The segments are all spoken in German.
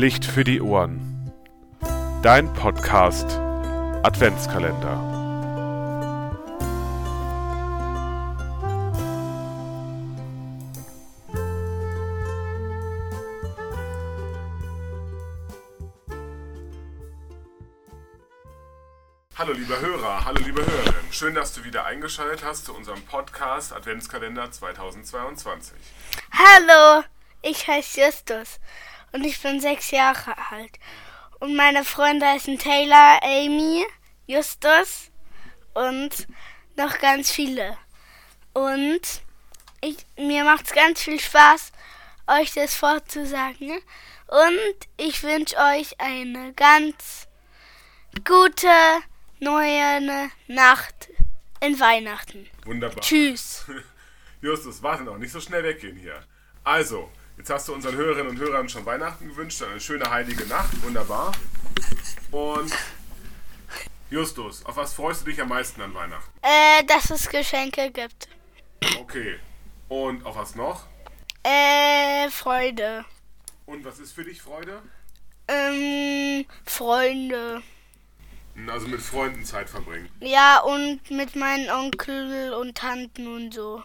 Licht für die Ohren. Dein Podcast Adventskalender. Hallo liebe Hörer, hallo liebe Hörerinnen. Schön, dass du wieder eingeschaltet hast zu unserem Podcast Adventskalender 2022. Hallo, ich heiße Justus und ich bin sechs Jahre alt. Und meine Freunde heißen Taylor, Amy, Justus und noch ganz viele. Und ich, mir macht es ganz viel Spaß, euch das vorzusagen. Und ich wünsche euch eine ganz gute neue Nacht in Weihnachten. Wunderbar. Tschüss. Justus, warte noch, nicht so schnell weggehen hier. Also, jetzt hast du unseren Hörerinnen und Hörern schon Weihnachten gewünscht, eine schöne heilige Nacht, wunderbar. Und Justus, auf was freust du dich am meisten an Weihnachten? Äh, dass es Geschenke gibt. Okay. Und auf was noch? Äh, Freude. Und was ist für dich Freude? Ähm, Freunde. Also mit Freunden Zeit verbringen. Ja, und mit meinen Onkel und Tanten und so.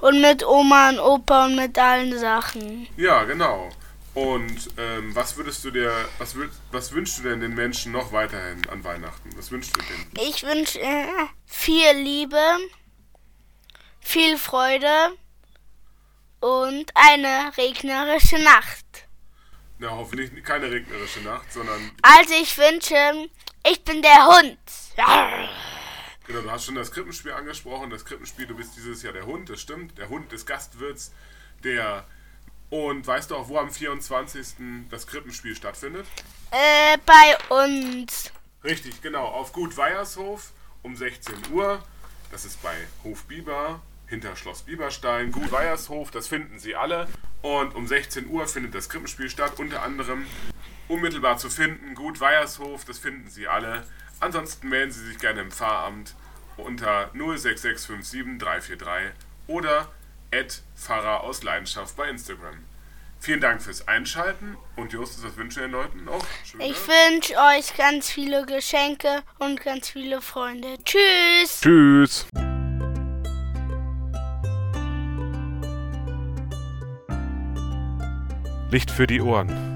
Und mit Oma und Opa und mit allen Sachen. Ja, genau. Und ähm, was würdest du dir, was, was wünschst du denn den Menschen noch weiterhin an Weihnachten? Was wünschst du denen? Ich wünsche äh, viel Liebe, viel Freude und eine regnerische Nacht. Na, hoffentlich keine regnerische Nacht, sondern Also ich wünsche, ich bin der Hund. Genau, du hast schon das Krippenspiel angesprochen. Das Krippenspiel, du bist dieses Jahr der Hund, das stimmt. Der Hund des Gastwirts, der. Und weißt du auch, wo am 24. das Krippenspiel stattfindet? Äh, bei uns. Richtig, genau. Auf Gut Weiershof um 16 Uhr. Das ist bei Hof Biber, hinter Schloss Bieberstein. Gut Weiershof, das finden Sie alle. Und um 16 Uhr findet das Krippenspiel statt. Unter anderem unmittelbar zu finden. Gut Weiershof, das finden Sie alle. Ansonsten melden Sie sich gerne im Pfarramt unter 06657 343 oder Pfarrer aus Leidenschaft bei Instagram. Vielen Dank fürs Einschalten und Justus, was wünschen wir den Leuten noch? Schöne- Ich wünsche euch ganz viele Geschenke und ganz viele Freunde. Tschüss. Tschüss. Licht für die Ohren.